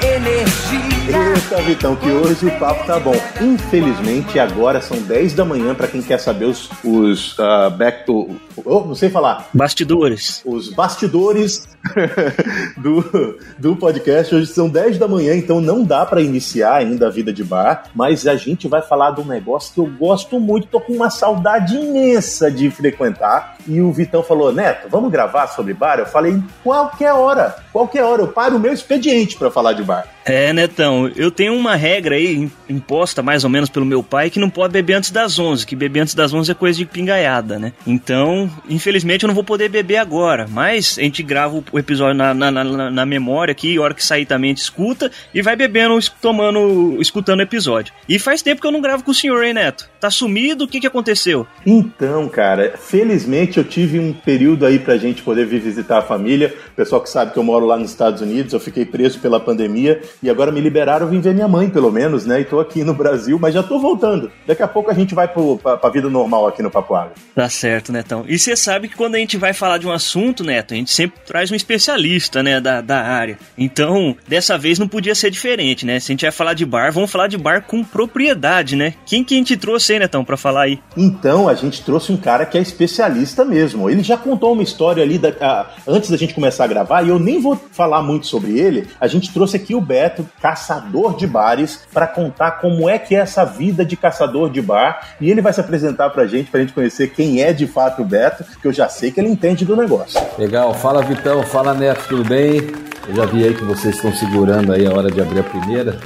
energía. Eh, a tua energia Eita, Vitão, que hoje o papo tá bom. Infelizmente, agora são 10 da manhã para quem quer saber os, os uh, back to. Oh, não sei falar. Bastidores. Os bastidores do, do podcast. Hoje são 10 da manhã, então não dá para iniciar ainda a vida de bar, mas a gente vai falar de um negócio que eu gosto muito, tô com uma saudade imensa de frequentar. E o Vitão falou: Neto, vamos gravar sobre bar? Eu falei: qualquer hora, qualquer hora, eu paro o meu expediente para falar de bar. É, Netão, eu tenho uma regra aí imposta mais ou menos pelo meu pai que não pode beber antes das 11, que beber antes das 11 é coisa de pingaiada, né? Então, infelizmente eu não vou poder beber agora, mas a gente grava o episódio na, na, na, na memória aqui, a hora que sair também a gente escuta e vai bebendo, tomando, escutando o episódio. E faz tempo que eu não gravo com o senhor, hein, Neto? Tá sumido? O que que aconteceu? Então, cara, felizmente eu tive um período aí pra gente poder vir visitar a família. O pessoal que sabe que eu moro lá nos Estados Unidos, eu fiquei preso pela pandemia e agora me liberaram, vim ver minha mãe, pelo menos, né? E tô aqui no Brasil, mas já tô voltando. Daqui a pouco a gente vai pro, pra, pra vida normal aqui no Papuaga. Tá certo, Netão. E você sabe que quando a gente vai falar de um assunto, Neto, a gente sempre traz um especialista, né, da, da área. Então, dessa vez não podia ser diferente, né? Se a gente vai falar de bar, vamos falar de bar com propriedade, né? Quem que a gente trouxe aí, Netão, pra falar aí? Então, a gente trouxe um cara que é especialista mesmo. Ele já contou uma história ali da, a, antes da gente começar a gravar, e eu nem vou falar muito sobre ele. A gente trouxe aqui o Beto, caçador de bares, para contar como é que é essa vida de caçador de bar. E ele vai se apresentar pra gente, pra gente conhecer quem é de fato o Beto, que eu já sei que ele entende do negócio. Legal, fala Vitão, fala Neto, tudo bem? Eu já vi aí que vocês estão segurando aí a hora de abrir a primeira.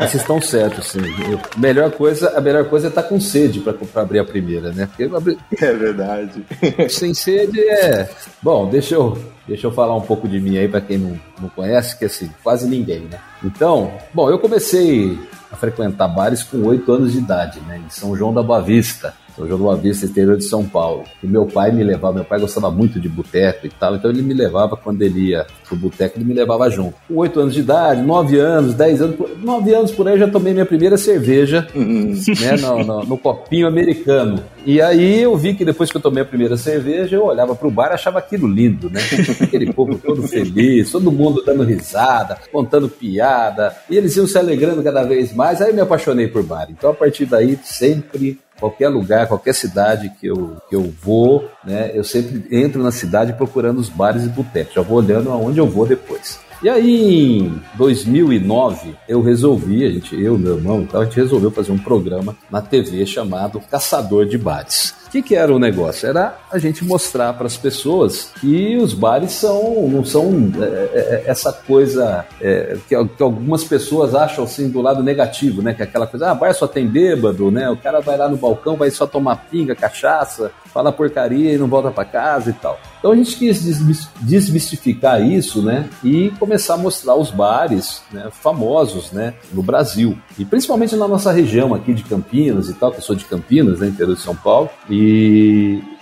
Mas vocês estão certos, sim. Eu, melhor coisa, a melhor coisa é estar com sede para abrir a primeira, né? Porque abrir... É verdade. Sem sede é. Bom, deixa eu, deixa eu falar um pouco de mim aí para quem não, não conhece, que assim, quase ninguém, né? Então, bom, eu comecei a frequentar bares com oito anos de idade, né? Em São João da Boa Vista. São João Boa Vista, interior de São Paulo. E meu pai me levava, meu pai gostava muito de boteco e tal, então ele me levava quando ele ia pro boteco, ele me levava junto. Com oito anos de idade, nove anos, dez anos, nove anos por aí eu já tomei minha primeira cerveja, né, no, no, no, copinho americano. E aí eu vi que depois que eu tomei a primeira cerveja, eu olhava pro bar e achava aquilo lindo, né? Aquele povo todo feliz, todo mundo dando risada, contando piada, e eles iam se alegrando cada vez mais. Aí eu me apaixonei por bar. Então a partir daí sempre qualquer lugar, qualquer cidade que eu, que eu vou, né, eu sempre entro na cidade procurando os bares e botecos. Já vou olhando aonde eu vou depois. E aí, em 2009, eu resolvi, a gente, eu, meu irmão, a gente resolveu fazer um programa na TV chamado Caçador de Bares. O que, que, era o negócio? Era a gente mostrar para as pessoas que os bares são, não são é, é, essa coisa é, que, que, algumas pessoas acham assim do lado negativo, né? Que é aquela coisa, ah, bar só tem bêbado, né? O cara vai lá no balcão, vai só tomar pinga, cachaça, fala porcaria e não volta para casa e tal. Então a gente quis desmistificar isso, né? E começar a mostrar os bares né, famosos, né? No Brasil. E principalmente na nossa região aqui de Campinas e tal, que eu sou de Campinas, né? Interior de São Paulo. E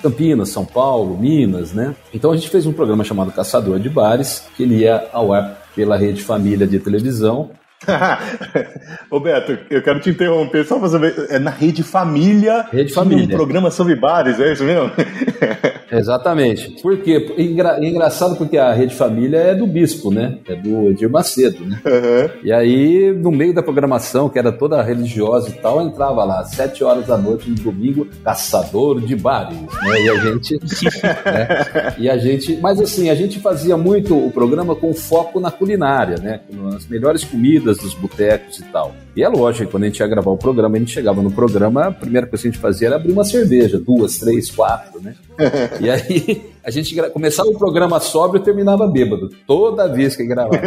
Campinas, São Paulo, Minas, né? Então a gente fez um programa chamado Caçador de Bares, que ele ia ao ar pela Rede Família de televisão Roberto, eu quero te interromper só saber. É na Rede Família. Rede Família. Um programa sobre bares, é isso mesmo? Exatamente. Por quê? Engra... Engraçado porque a Rede Família é do Bispo, né? É do Edir Macedo, né? Uhum. E aí, no meio da programação, que era toda religiosa e tal, entrava lá, sete horas da noite no domingo, caçador de bares, né? E a gente. né? E a gente. Mas assim, a gente fazia muito o programa com foco na culinária, né? Nas melhores comidas dos botecos e tal. E é lógico, quando a gente ia gravar o programa, a gente chegava no programa, a primeira coisa que a gente fazia era abrir uma cerveja, duas, três, quatro, né? E aí a gente começava o programa sóbrio e terminava bêbado. Toda vez que gravava.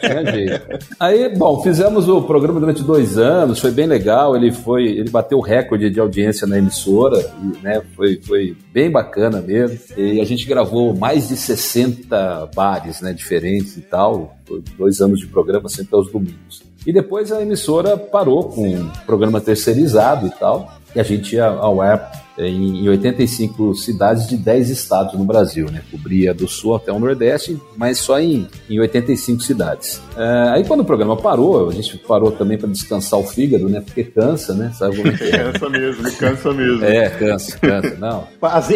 Tinha jeito. Aí, bom, fizemos o programa durante dois anos, foi bem legal. Ele foi, ele bateu o recorde de audiência na emissora, e, né? Foi, foi bem bacana mesmo. E a gente gravou mais de 60 bares, né? Diferentes e tal. Dois anos de programa, sempre aos domingos. E depois a emissora parou com o programa terceirizado e tal. E a gente ia ao ar em 85 cidades de 10 estados no Brasil, né? Cobria do sul até o Nordeste, mas só em, em 85 cidades. É, aí quando o programa parou, a gente parou também para descansar o fígado, né? Porque cansa, né? Sabe como é que é? cansa mesmo, cansa mesmo. É, cansa, cansa. Não.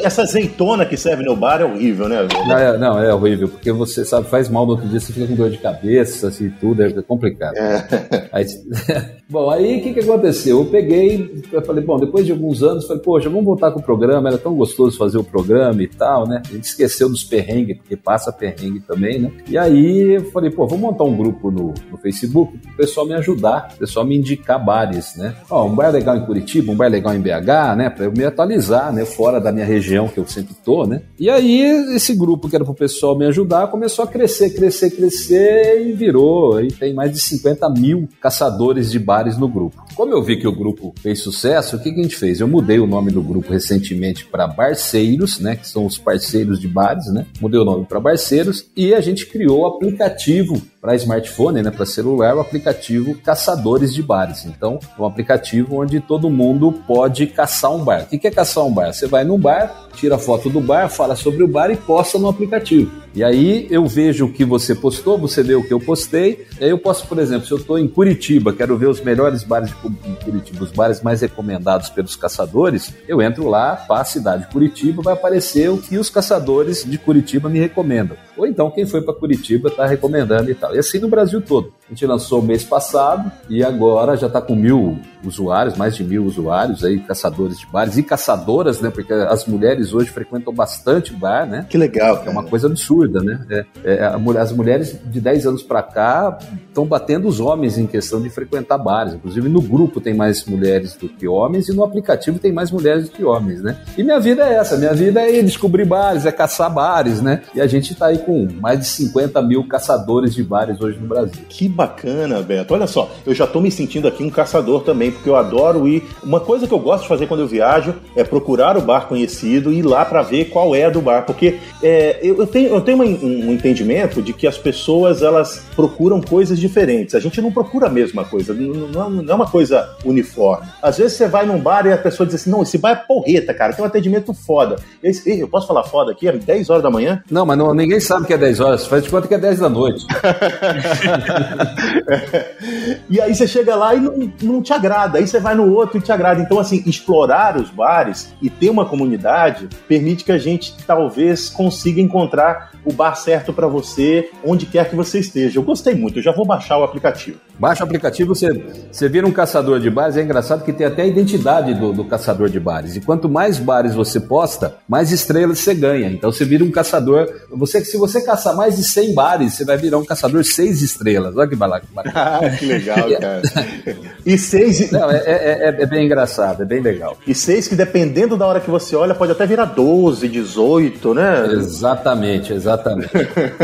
Essa azeitona que serve no bar é horrível, né? Não é, não, é horrível, porque você sabe, faz mal no outro dia, você fica com dor de cabeça, assim, tudo, é complicado. É. Aí, bom, aí o que, que aconteceu? Eu peguei, eu falei, bom, depois de alguns anos, falei, poxa, vamos voltar com o programa, era tão gostoso fazer o programa e tal, né? A gente esqueceu dos perrengues, porque passa perrengue também, né? E aí eu falei, pô, vamos montar um grupo no, no Facebook para o pessoal me ajudar, o pessoal me indicar bares, né? Ó, um bar legal em Curitiba, um bar legal em BH, né? Para eu me atualizar, né? Fora da minha região que eu sempre tô, né? E aí esse grupo que era para o pessoal me ajudar começou a crescer, crescer, crescer e virou. Aí tem mais de 50 mil caçadores de bares no grupo. Como eu vi que o grupo fez sucesso, o que, que a gente fez? Eu mudei o nome do grupo recentemente para Barceiros, né? Que são os parceiros de bares, né? Mudei o nome para Barceiros e a gente criou o aplicativo para smartphone, né, para celular, o aplicativo Caçadores de Bares. Então, é um aplicativo onde todo mundo pode caçar um bar. O que é caçar um bar? Você vai num bar, tira foto do bar, fala sobre o bar e posta no aplicativo. E aí eu vejo o que você postou, você vê o que eu postei. E aí eu posso, por exemplo, se eu estou em Curitiba, quero ver os melhores bares de Curitiba, os bares mais recomendados pelos caçadores, eu entro lá, para a cidade de Curitiba, vai aparecer o que os caçadores de Curitiba me recomendam. Ou então quem foi para Curitiba está recomendando e tal. E assim no Brasil todo. A gente lançou mês passado e agora já está com mil usuários, mais de mil usuários aí, caçadores de bares e caçadoras, né? Porque as mulheres hoje frequentam bastante bar, né? Que legal. É uma coisa absurda, né? É, é, as mulheres de 10 anos para cá estão batendo os homens em questão de frequentar bares. Inclusive no grupo tem mais mulheres do que homens e no aplicativo tem mais mulheres do que homens, né? E minha vida é essa, minha vida é descobrir bares, é caçar bares, né? E a gente está aí com mais de 50 mil caçadores de bares hoje no Brasil. Que bacana, Beto. Olha só, eu já estou me sentindo aqui um caçador também, porque eu adoro ir. Uma coisa que eu gosto de fazer quando eu viajo é procurar o bar conhecido e ir lá para ver qual é a do bar, porque é, eu tenho, eu tenho um, um entendimento de que as pessoas elas procuram coisas diferentes. A gente não procura a mesma coisa, não, não é uma coisa uniforme. Às vezes você vai num bar e a pessoa diz assim: não, esse bar é porreta, cara, tem um atendimento foda. Esse, eu posso falar foda aqui? É 10 horas da manhã? Não, mas não, ninguém sabe que é 10 horas, faz de conta que é 10 da noite. e aí você chega lá e não, não te agrada, aí você vai no outro e te agrada. Então, assim, explorar os bares e ter uma comunidade permite que a gente talvez consiga encontrar o bar certo para você, onde quer que você esteja. Eu gostei muito, eu já vou baixar o aplicativo. Baixa o aplicativo, você, você vira um caçador de bares, é engraçado que tem até a identidade do, do caçador de bares. E quanto mais bares você posta, mais estrelas você ganha. Então você vira um caçador. Você, se você caçar mais de 100 bares, você vai virar um caçador seis estrelas. Olha que balaca. Ah, que legal, cara. e seis. Não, é, é, é, é, bem engraçado, é bem legal. E seis que dependendo da hora que você olha, pode até virar 12, 18, né? Exatamente, exatamente.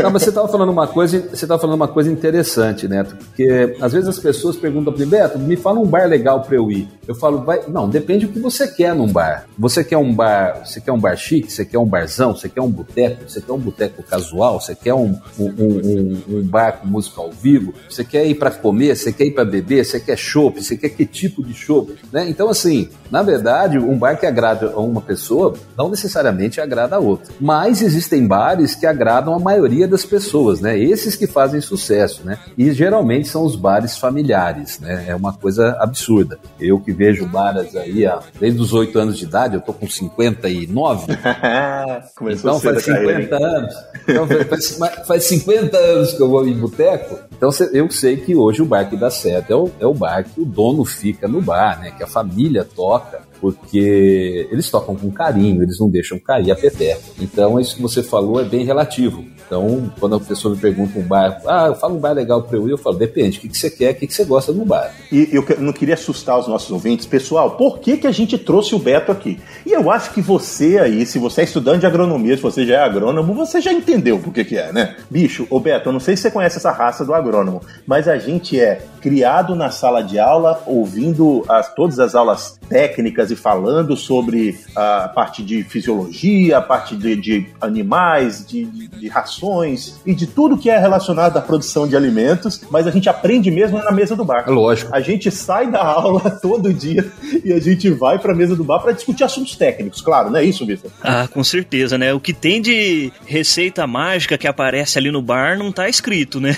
Não, mas você estava falando uma coisa, você estava falando uma coisa interessante, Neto, porque às vezes as pessoas perguntam para mim, Beto, me fala um bar legal para eu ir. Eu falo, vai, não, depende do que você quer num bar. Você quer um bar, você quer um bar chique, você quer um barzão, você quer um boteco, você quer um boteco casual, você quer um, um, um, um bar com música ao vivo, você quer ir para comer, você quer ir para beber, você quer chopp, você quer que tipo de chopp, né? Então assim, na verdade, um bar que agrada a uma pessoa não necessariamente agrada a outra. Mas existem bares que agradam a maioria das pessoas, né? Esses que fazem sucesso, né? E geralmente são os bares familiares, né? É uma coisa absurda. Eu que vejo bares aí há, desde os 8 anos de idade, eu tô com 59. Começou então faz 50 anos. Então faz, faz 50 anos que eu vou em boteco. Então eu sei que hoje o bar que dá certo é o, é o bar que o dono fica no bar, né? Que a família toca porque eles tocam com carinho, eles não deixam cair a peteca. Então, isso que você falou é bem relativo. Então, quando a pessoa me pergunta um bar, ah, fala um bar legal para eu ir, eu falo, depende, o que, que você quer, o que, que você gosta no bar. E eu não queria assustar os nossos ouvintes, pessoal, por que, que a gente trouxe o Beto aqui? E eu acho que você aí, se você é estudante de agronomia, se você já é agrônomo, você já entendeu por que, que é, né? Bicho, ô Beto, eu não sei se você conhece essa raça do agrônomo, mas a gente é criado na sala de aula, ouvindo as, todas as aulas técnicas e falando sobre a parte de fisiologia, a parte de, de animais, de, de, de, rações e de tudo que é relacionado à produção de alimentos, mas a gente aprende mesmo na mesa do bar. É lógico. A gente sai da aula todo dia e a gente vai para a mesa do bar para discutir assuntos técnicos, claro, não é isso, Vitor? Ah, com certeza, né? O que tem de receita mágica que aparece ali no bar não tá escrito, né?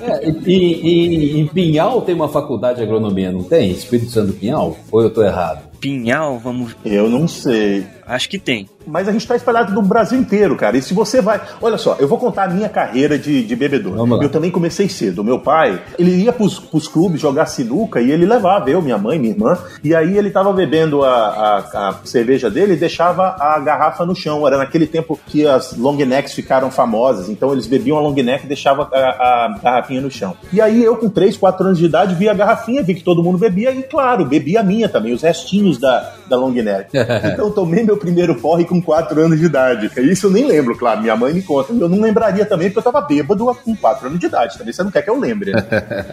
é, e, e, em Pinhal tem uma faculdade de agronomia, não tem? Espírito Santo Pinhal? Ou eu tô errado? Pinhal, vamos. Eu não sei. Acho que tem. Mas a gente está espalhado no Brasil inteiro, cara. E se você vai. Olha só, eu vou contar a minha carreira de, de bebedor. Eu também comecei cedo. Meu pai, ele ia pros, pros clubes jogar sinuca e ele levava eu, minha mãe, minha irmã. E aí ele tava bebendo a, a, a cerveja dele e deixava a garrafa no chão. Era naquele tempo que as long necks ficaram famosas. Então eles bebiam a long neck e deixavam a, a garrafinha no chão. E aí eu, com 3, 4 anos de idade, vi a garrafinha, vi que todo mundo bebia e, claro, bebi a minha também, os restinhos da, da long neck. então tomei meu primeiro porre com 4 anos de idade. Isso eu nem lembro, claro. Minha mãe me conta. Eu não lembraria também porque eu tava bêbado com 4 anos de idade. Também você não quer que eu lembre, né?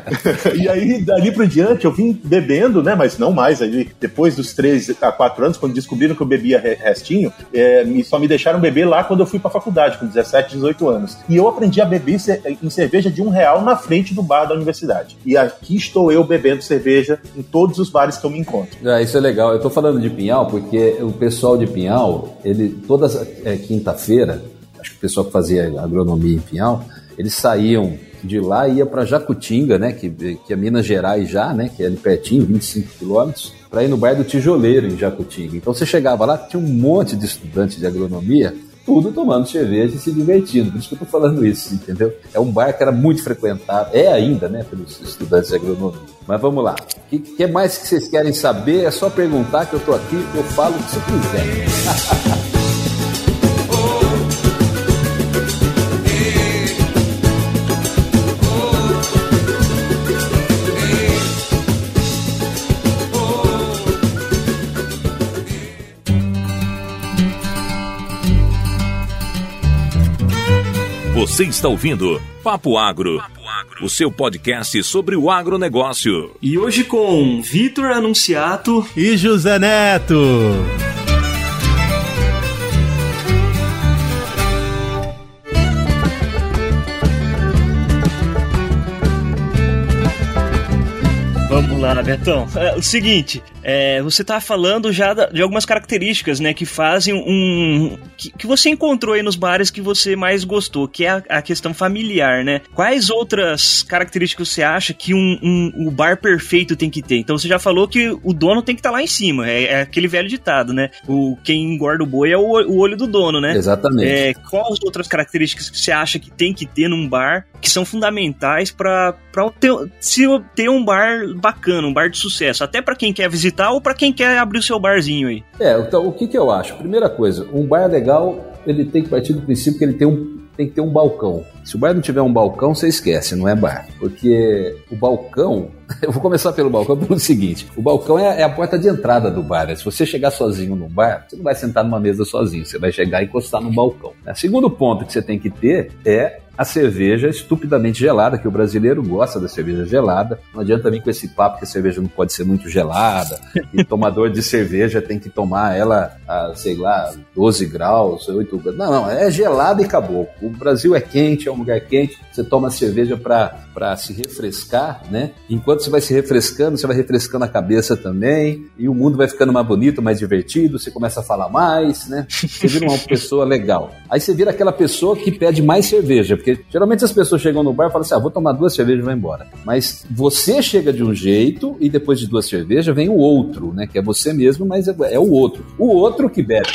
e aí, dali por diante, eu vim bebendo, né? Mas não mais. Aí, depois dos 3 a 4 anos, quando descobriram que eu bebia restinho, é, só me deixaram beber lá quando eu fui pra faculdade, com 17, 18 anos. E eu aprendi a beber em cerveja de um real na frente do bar da universidade. E aqui estou eu bebendo cerveja em todos os bares que eu me encontro. É, isso é legal. Eu tô falando de Pinhal porque o pessoal de Pinhal, ele toda é, quinta-feira, acho que o pessoal que fazia agronomia em Pinhal, eles saíam de lá e ia para Jacutinga, né, que, que é Minas Gerais já, né, que é ali pertinho, 25 quilômetros, para ir no bairro do Tijoleiro, em Jacutinga. Então você chegava lá, tinha um monte de estudantes de agronomia, tudo tomando cerveja e se divertindo. Por isso que eu estou falando isso, entendeu? É um bar que era muito frequentado, é ainda, né, pelos estudantes de agronomia. Mas vamos lá. O que, que mais que vocês querem saber? É só perguntar que eu estou aqui, eu falo o que você quiser. Você está ouvindo Papo Agro, o seu podcast sobre o agronegócio. E hoje com Vitor Anunciato e José Neto. Vamos lá, Betão. É, o seguinte, é, você tá falando já de algumas características, né, que fazem um. Que, que, você encontrou aí nos bares que você mais gostou, que é a, a questão familiar, né? Quais outras características você acha que um, um, o bar perfeito tem que ter? Então você já falou que o dono tem que estar tá lá em cima, é, é, aquele velho ditado, né? O, quem engorda o boi é o, o olho do dono, né? Exatamente. É, quais outras características que você acha que tem que ter num bar que são fundamentais para ter, se ter um bar bacana, um bar de sucesso, até para quem quer visitar visitar ou para quem quer abrir o seu barzinho aí? É, então o que, que eu acho? Primeira coisa, um bar legal, ele tem que partir do princípio que ele tem um, tem que ter um balcão. Se o bar não tiver um balcão, você esquece, não é bar. Porque o balcão, eu vou começar pelo balcão pelo seguinte: o balcão é, é a porta de entrada do bar. Né? Se você chegar sozinho no bar, você não vai sentar numa mesa sozinho, você vai chegar e encostar no balcão. O segundo ponto que você tem que ter é a cerveja estupidamente gelada, que o brasileiro gosta da cerveja gelada. Não adianta vir com esse papo que a cerveja não pode ser muito gelada, e tomador de cerveja tem que tomar ela a, sei lá, 12 graus, 8 graus. Não, não, é gelada e acabou. O Brasil é quente, é um lugar quente, você toma cerveja para se refrescar, né? Enquanto você vai se refrescando, você vai refrescando a cabeça também, e o mundo vai ficando mais bonito, mais divertido, você começa a falar mais, né? Você vira uma pessoa legal. Aí você vira aquela pessoa que pede mais cerveja, porque porque geralmente as pessoas chegam no bar e falam assim: ah, vou tomar duas cervejas e vou embora. Mas você chega de um jeito e depois de duas cervejas vem o outro, né? Que é você mesmo, mas é, é o outro. O outro que bebe.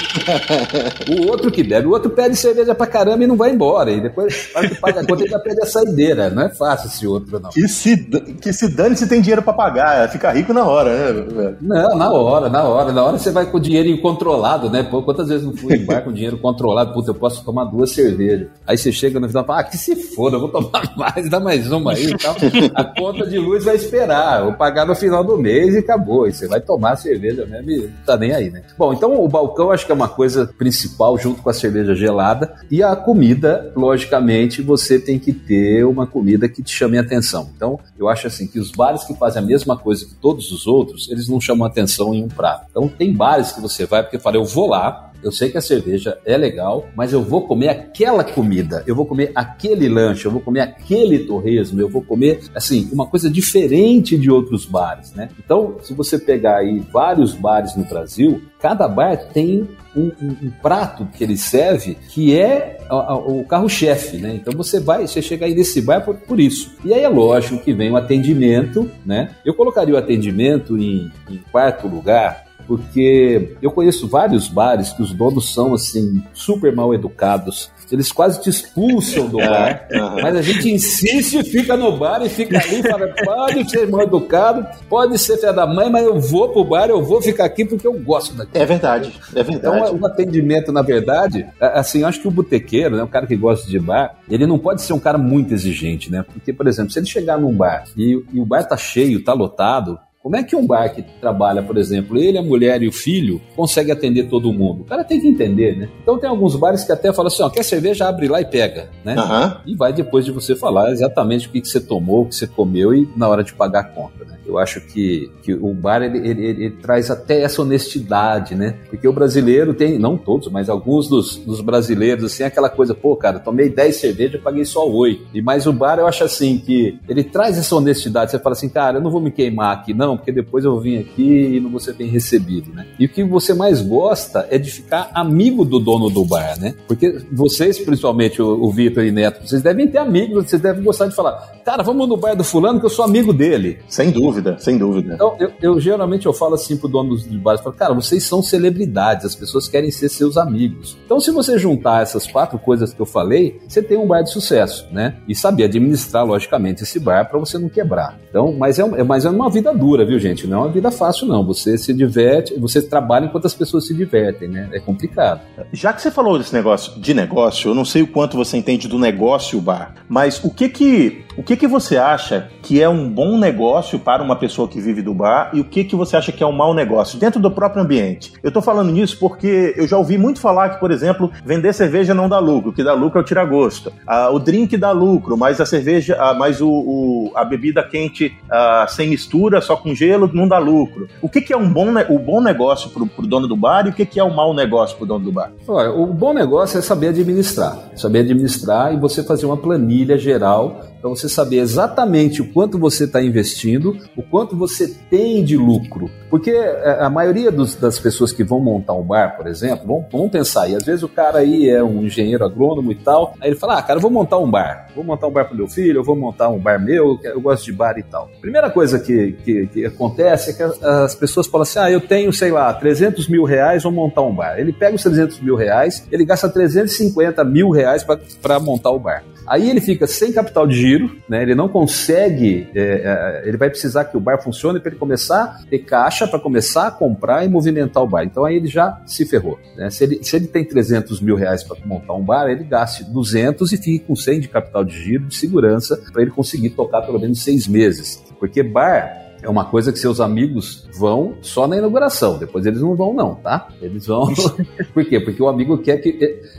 o outro que bebe. O outro pede cerveja pra caramba e não vai embora. E depois, para que paga a conta, ele já pede a saideira. Não é fácil esse outro, não. Que se, que se dane se tem dinheiro pra pagar. Fica rico na hora, né? Não, na hora, na hora. Na hora você vai com o dinheiro incontrolado, né? Pô, quantas vezes não fui em bar com dinheiro controlado? Puta, eu posso tomar duas cervejas. Aí você chega no final e fala, ah, que se foda, eu vou tomar mais, dá mais uma aí e tal. A conta de luz vai esperar, vou pagar no final do mês e acabou. E você vai tomar cerveja mesmo e não tá nem aí, né? Bom, então o balcão acho que é uma coisa principal junto com a cerveja gelada e a comida, logicamente, você tem que ter uma comida que te chame a atenção. Então, eu acho assim que os bares que fazem a mesma coisa que todos os outros, eles não chamam atenção em um prato. Então, tem bares que você vai porque fala, eu vou lá, eu sei que a cerveja é legal, mas eu vou comer aquela comida, eu vou comer aquele lanche, eu vou comer aquele torresmo, eu vou comer, assim, uma coisa diferente de outros bares, né? Então, se você pegar aí vários bares no Brasil, cada bar tem um, um, um, prato que ele serve que é o, carro-chefe, né? Então você vai, você chega aí nesse bar por, por, isso. E aí é lógico que vem o atendimento, né? Eu colocaria o atendimento em, em quarto lugar, porque eu conheço vários bares que os donos são assim super mal educados. Eles quase te expulsam do bar, mas a gente insiste, fica no bar e fica ali, fala, pode ser mal educado, pode ser filha da mãe, mas eu vou pro bar, eu vou ficar aqui porque eu gosto daqui. É verdade, é verdade. Então, o atendimento, na verdade, assim, eu acho que o botequeiro, né, o cara que gosta de bar, ele não pode ser um cara muito exigente, né? Porque, por exemplo, se ele chegar num bar e, e o bar tá cheio, tá lotado, como é que um bar que trabalha, por exemplo, ele, a mulher e o filho, consegue atender todo mundo? O cara tem que entender, né? Então tem alguns bares que até falam assim, ó, quer cerveja, abre lá e pega, né? Uhum. E vai depois de você falar exatamente o que, que você tomou, o que você comeu e na hora de pagar a conta, né? Eu acho que, que o bar, ele, ele, ele, traz até essa honestidade, né? Porque o brasileiro tem, não todos, mas alguns dos, dos brasileiros, assim, aquela coisa, pô, cara, tomei 10 cervejas, paguei só 8. E mais o bar, eu acho assim, que ele traz essa honestidade. Você fala assim, cara, eu não vou me queimar aqui, não, porque depois eu vim aqui e não vou ser bem recebido, né? E o que você mais gosta é de ficar amigo do dono do bar, né? Porque vocês, principalmente o, o Vitor e Neto, vocês devem ter amigos, vocês devem gostar de falar, cara, vamos no bar do fulano que eu sou amigo dele. Sem dúvida, sem dúvida. Então, eu, eu geralmente eu falo assim pro dono dos bares, falo, cara, vocês são celebridades, as pessoas querem ser seus amigos. Então, se você juntar essas quatro coisas que eu falei, você tem um bar de sucesso, né? E saber administrar, logicamente, esse bar para você não quebrar. Então, mas é, mas é uma vida dura, viu, gente? Não é uma vida fácil, não. Você se diverte, você trabalha enquanto as pessoas se divertem, né? É complicado. Já que você falou desse negócio de negócio, eu não sei o quanto você entende do negócio bar, mas o que que o que, que você acha que é um bom negócio para uma pessoa que vive do bar e o que, que você acha que é um mau negócio dentro do próprio ambiente? Eu estou falando nisso porque eu já ouvi muito falar que, por exemplo, vender cerveja não dá lucro, o que dá lucro é o tira-gosto. Ah, o drink dá lucro, mas a cerveja, ah, mas o, o, a bebida quente ah, sem mistura, só com gelo, não dá lucro. O que, que é um bom, o bom negócio para o dono do bar e o que, que é um mau negócio para o dono do bar? Olha, o bom negócio é saber administrar. Saber administrar e você fazer uma planilha geral para você saber exatamente o quanto você está investindo, o quanto você tem de lucro. Porque é, a maioria dos, das pessoas que vão montar um bar, por exemplo, vão, vão pensar, aí às vezes o cara aí é um engenheiro agrônomo e tal, aí ele fala, ah, cara, eu vou montar um bar, vou montar um bar para meu filho, eu vou montar um bar meu, eu gosto de bar e tal. Primeira coisa que, que, que acontece é que as pessoas falam assim, ah, eu tenho, sei lá, 300 mil reais, vou montar um bar. Ele pega os 300 mil reais, ele gasta 350 mil reais para montar o bar. Aí ele fica sem capital de giro, né? Ele não consegue, é, é, ele vai precisar que o bar funcione para ele começar a ter caixa para começar a comprar e movimentar o bar. Então aí ele já se ferrou. Né? Se, ele, se ele tem 300 mil reais para montar um bar, ele gaste 200 e fique com 100 de capital de giro de segurança para ele conseguir tocar pelo menos seis meses. Porque bar é uma coisa que seus amigos vão só na inauguração, depois eles não vão não, tá? Eles vão... Por quê? Porque o amigo quer que...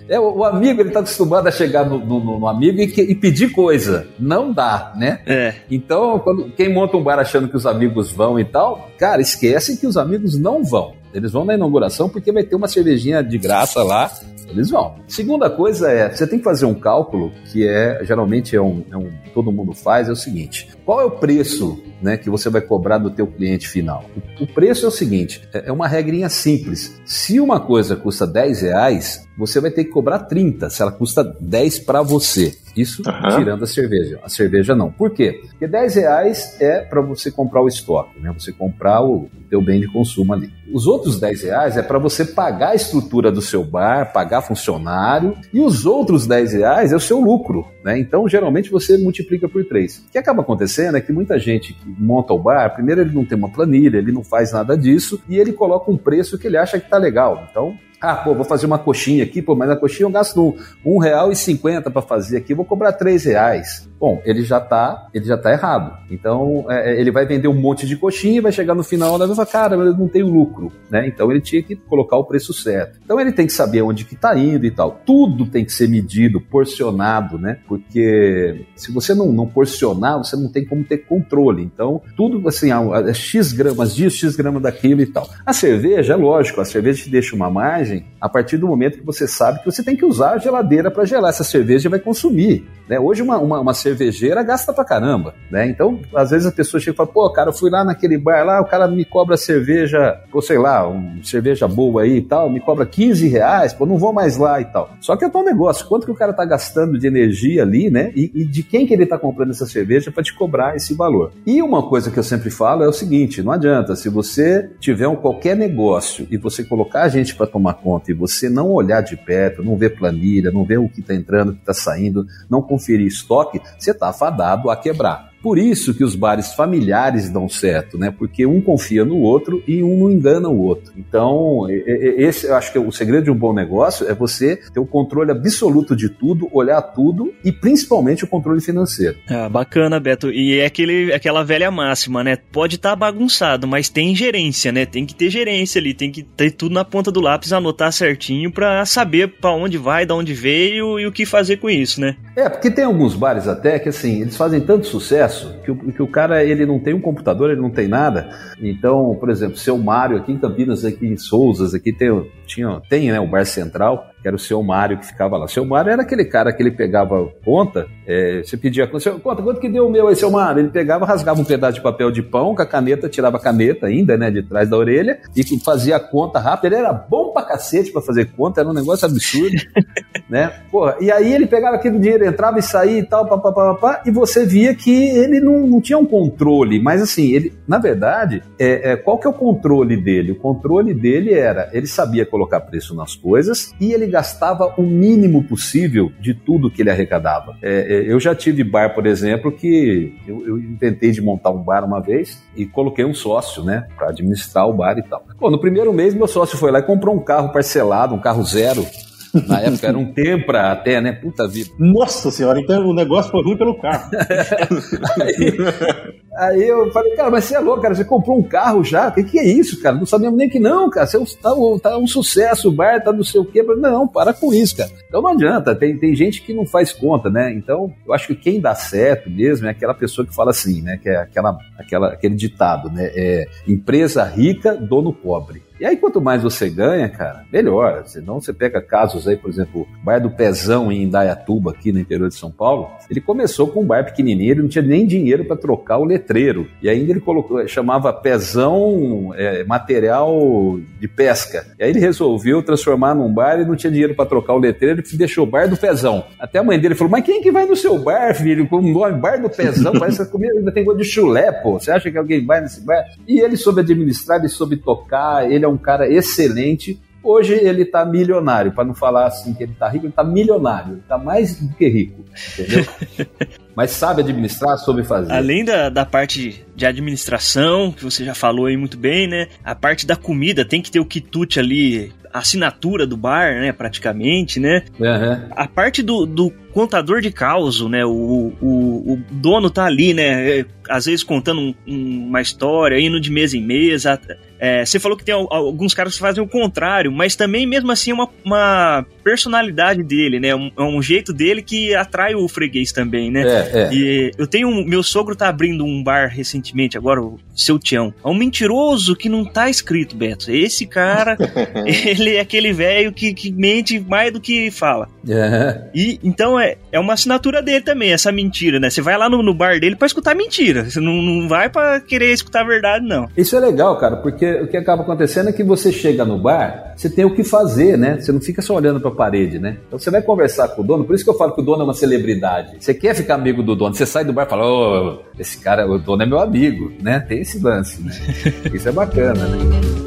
É, é o amigo, ele tá acostumado a chegar no, no, no amigo e, que, e, pedir coisa. Não dá, né? É. Então, quando, quem monta um bar achando que os amigos vão e tal, cara, esquecem que os amigos não vão. Eles vão na inauguração porque vai ter uma cervejinha de graça lá eles vão. Segunda coisa é, você tem que fazer um cálculo que é, geralmente é um, é um todo mundo faz, é o seguinte, qual é o preço né, que você vai cobrar do teu cliente final? O, preço é o seguinte, é, é uma regrinha simples. Se uma coisa custa 10 reais, você vai ter que cobrar 30 se ela custa 10 para você. Isso uhum. tirando a cerveja. A cerveja não. Por quê? Porque 10 reais é para você comprar o estoque, né? Você comprar o teu bem de consumo ali. Os outros 10 reais é para você pagar a estrutura do seu bar, pagar funcionário, e os outros 10 reais é o seu lucro, né? Então, geralmente, você multiplica por 3. O que acaba acontecendo é que muita gente que monta o bar, primeiro ele não tem uma planilha, ele não faz nada disso, e ele coloca um preço que ele acha que tá legal. Então, Ah, pô, vou fazer uma coxinha aqui, pô, mas a coxinha eu gasto um real e cinquenta para fazer aqui, vou cobrar três reais. Bom, ele já tá, ele já tá errado. Então, é, é ele vai vender um monte de coxinha e vai chegar no final da vai falar, cara, eu não tenho lucro, né? Então ele tinha que colocar o preço certo. Então ele tem que saber onde que tá indo e tal. Tudo tem que ser medido, porcionado, né? Porque se você não, não porcionar, você não tem como ter controle. Então, tudo assim, é X gramas disso, X gramas daquilo e tal. A cerveja, é lógico, a cerveja te deixa uma margem a partir do momento que você sabe que você tem que usar a geladeira para gelar essa cerveja vai consumir. Né? Hoje uma, uma, uma, cervejeira gasta pra caramba, né? Então, às vezes a pessoa chega e fala, pô, cara, eu fui lá naquele bar lá, o cara me cobra cerveja, ou sei lá, uma cerveja boa aí e tal, me cobra 15 reais, pô, não vou mais lá e tal. Só que é um negócio, quanto que o cara tá gastando de energia ali, né? E, e de quem que ele tá comprando essa cerveja para te cobrar esse valor. E uma coisa que eu sempre falo é o seguinte, não adianta, se você tiver um qualquer negócio e você colocar a gente para tomar conta e você não olhar de perto, não ver planilha, não ver o que tá entrando, o que tá saindo, não conferir estoque, você está fadado a quebrar. Por isso que os bares familiares dão certo, né? Porque um confia no outro e um não engana o outro. Então, esse eu acho que é o segredo de um bom negócio é você ter o controle absoluto de tudo, olhar tudo e principalmente o controle financeiro. Ah, bacana, Beto. E é aquele, aquela velha máxima, né? Pode estar tá bagunçado, mas tem gerência, né? Tem que ter gerência ali, tem que ter tudo na ponta do lápis, anotar certinho para saber para onde vai, de onde veio e o que fazer com isso, né? É, porque tem alguns bares até que assim, eles fazem tanto sucesso que o, que o cara ele não tem um computador, ele não tem nada. Então, por exemplo, seu Mário aqui em Campinas, aqui em Souzas, aqui tem, tinha, tem né, o Bar Central que era o seu Mário que ficava lá. Seu Mário era aquele cara que ele pegava conta, é, você pedia conta, quanto que deu o meu aí, seu Mário? Ele pegava, rasgava um pedaço de papel de pão com a caneta, tirava a caneta ainda, né, de trás da orelha e fazia a conta rápido. Ele era bom pra cacete pra fazer conta, era um negócio absurdo, né? Porra, e aí ele pegava aquele dinheiro, entrava e saía e tal, papapá, e você via que ele não, não tinha um controle, mas assim, ele, na verdade, é, é, qual que é o controle dele? O controle dele era, ele sabia colocar preço nas coisas e ele gastava o mínimo possível de tudo que ele arrecadava. É, é, eu já tive bar, por exemplo, que eu, eu, inventei de montar um bar uma vez e coloquei um sócio, né, para administrar o bar e tal. Bom, no primeiro mês, meu sócio foi lá e comprou um carro parcelado, um carro zero. Na época era um Tempra até, né? Puta vida. Nossa senhora, então o negócio foi ruim pelo carro. aí, aí, eu falei, cara, mas você é louco, cara, você comprou um carro já? O que, que é isso, cara? Não sabíamos nem que não, cara. Você tá, tá um sucesso, o bar tá não sei o quê. Não, para com isso, cara. Então não adianta, tem, tem gente que não faz conta, né? Então, eu acho que quem dá certo mesmo é aquela pessoa que fala assim, né? Que é aquela, aquela, aquele ditado, né? É empresa rica, dono pobre. E aí, quanto mais você ganha, cara, melhor. Senão você pega casos aí, por exemplo, o bar do Pezão em Indaiatuba, aqui no interior de São Paulo. Ele começou com um bar pequenininho, ele não tinha nem dinheiro para trocar o letreiro. E ainda ele colocou, chamava Pezão é, Material de Pesca. E aí ele resolveu transformar num bar e não tinha dinheiro para trocar o letreiro, ele deixou o bar do Pezão. Até a mãe dele falou: Mas quem que vai no seu bar, filho? Com o nome Bar do Pezão? Parece que a comida ainda tem gosto de chulé, pô. Você acha que alguém vai nesse bar? E ele soube administrar, ele soube tocar, ele é um cara excelente. Hoje ele está milionário, para não falar assim que ele está rico, ele está milionário, ele está mais do que rico, entendeu? Mas sabe administrar, soube fazer. Além da, da parte de administração, que você já falou aí muito bem, né? A parte da comida tem que ter o quitute ali, assinatura do bar, né? Praticamente, né? Uhum. A parte do, do contador de caos, né? O, o, o, dono tá ali, né? Às vezes contando um, uma história, indo de mesa em mesa. É, você falou que tem alguns caras que fazem o contrário, mas também, mesmo assim, é uma, uma personalidade dele, né? Um, é um jeito dele que atrai o freguês também, né? É, é. E eu tenho. Um, meu sogro tá abrindo um bar recentemente, agora, o seu Tião. É um mentiroso que não tá escrito, Beto. Esse cara, ele é aquele velho que, que mente mais do que fala. É. E então é, é uma assinatura dele também, essa mentira, né? Você vai lá no, no bar dele para escutar mentira. Você não, não vai para querer escutar a verdade, não. Isso é legal, cara, porque o que acaba acontecendo é que você chega no bar, você tem o que fazer, né? Você não fica só olhando para a parede, né? Então você vai conversar com o dono, por isso que eu falo que o dono é uma celebridade. Você quer ficar amigo do dono, você sai do bar e fala, ô, oh, esse cara, o dono é meu amigo, né? Tem esse lance, né? Isso é bacana, né?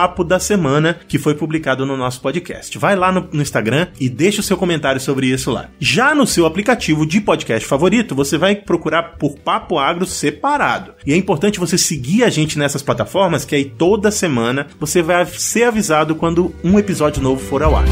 da semana que foi publicado no nosso podcast. Vai lá no, no Instagram e deixa o seu comentário sobre isso lá. Já no seu aplicativo de podcast favorito, você vai procurar por Papo Agro separado. E é importante você seguir a gente nessas plataformas, que aí toda semana você vai ser avisado quando um episódio novo for ao ar.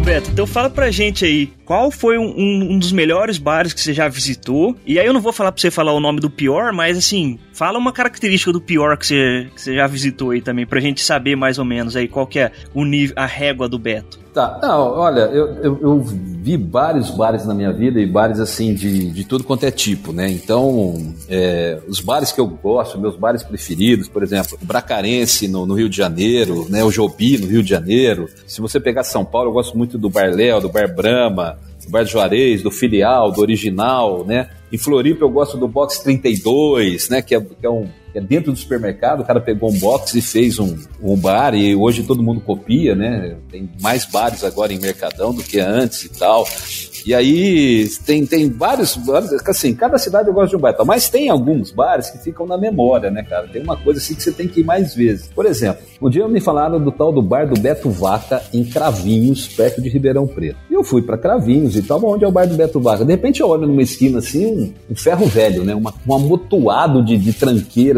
Ô Beto, então fala pra gente aí, qual foi um, um, dos melhores bares que você já visitou? E aí eu não vou falar pra você falar o nome do pior, mas assim, fala uma característica do pior que você, que você já visitou aí também, pra gente saber mais ou menos aí qual que é o nível, a régua do Beto. Tá, não, olha, eu, eu, eu, vi vários bares na minha vida e bares assim de, de tudo quanto é tipo, né? Então, é, os bares que eu gosto, meus bares preferidos, por exemplo, o Bracarense no, no, Rio de Janeiro, né? O Jobi no Rio de Janeiro. Se você pegar São Paulo, eu gosto muito do Bar Léo, do Bar Brahma, do Bar Juarez, do Filial, do Original, né? Em Floripa eu gosto do Box 32, né? Que é, que é um dentro do supermercado, o cara pegou um box e fez um, um bar, e hoje todo mundo copia, né? Tem mais bares agora em Mercadão do que antes e tal. E aí tem, tem vários, assim, cada cidade eu gosto de um bar, mas tem alguns bares que ficam na memória, né, cara? Tem uma coisa assim que você tem que ir mais vezes. Por exemplo, um dia me falaram do tal do bar do Beto Vaca em Cravinhos, perto de Ribeirão Preto. E eu fui para Cravinhos e tal, onde é o bar do Beto Vaca? De repente eu olho numa esquina assim, um, um ferro velho, né? Uma, um amontoado de, de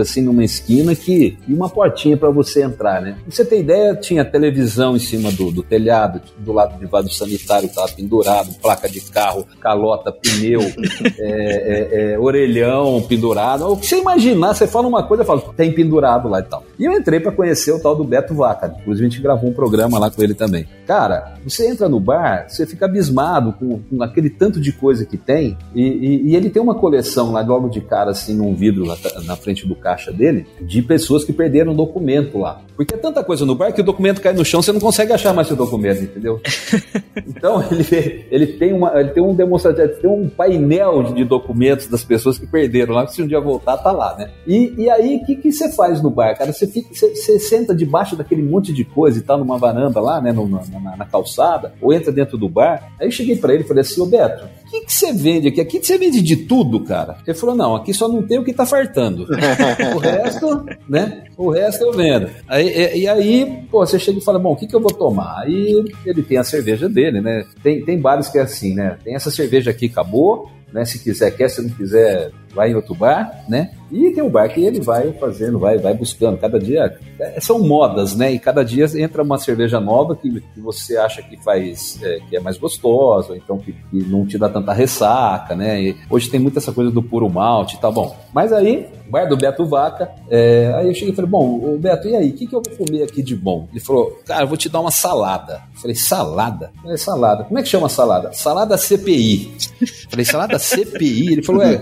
assim numa esquina que e uma portinha para você entrar, né? Pra você ter ideia, tinha televisão em cima do, do telhado, do lado de vaso sanitário tava pendurado, placa de carro, calota, pneu, é, é, é, orelhão pendurado. O que você imaginar, você fala uma coisa, fala, tem pendurado lá e tal. E eu entrei para conhecer o tal do Beto Vaca. Inclusive a gente gravou um programa lá com ele também. Cara, você entra no bar, você fica abismado com, com aquele tanto de coisa que tem. E, e, e, ele tem uma coleção lá logo de cara, assim, num vidro lá, na frente do caixa dele de pessoas que perderam documento lá. Porque é tanta coisa no bar que o documento cai no chão, você não consegue achar mais seu documento, entendeu? então ele, ele tem uma, ele tem um demonstrativo, tem um painel de, de documentos das pessoas que perderam lá, que se um dia voltar, tá lá, né? E, e aí, o que, que você faz no bar, cara? Você, fica, você, você, senta debaixo daquele monte de coisa e tal, numa varanda lá, né, no, na, na, calçada, ou entra dentro do bar. Aí eu cheguei para ele e falei assim, ô Beto, o que, que você vende aqui? Aqui você vende de tudo, cara. Ele falou, não, aqui só não tem o que tá fartando. o resto, né? O resto eu vendo. Aí, e, e, aí, pô, você chega e fala, bom, o que, que eu vou tomar? Aí ele tem a cerveja dele, né? Tem, tem bares que é assim, né? Tem essa cerveja aqui, acabou, né? Se quiser, quer, se não quiser, vai em outro bar, né? E tem um bar que ele vai fazendo, vai, vai buscando. Cada dia é, são modas, né? E cada dia entra uma cerveja nova que, que você acha que faz é, que é mais gostosa, então que, que, não te dá tanta ressaca, né? E hoje tem muita essa coisa do puro malte, tá bom. Mas aí, bar do Beto Vaca, é, aí eu cheguei e falei, bom, Beto, e aí, o que, que eu vou comer aqui de bom? Ele falou, cara, eu vou te dar uma salada. Eu falei, salada? Eu falei, salada. Como é que chama salada? Salada CPI. Eu falei, salada CPI? Ele falou, é,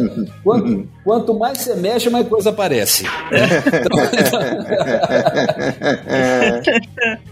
quanto, quanto mais você mexe mais coisa aparece.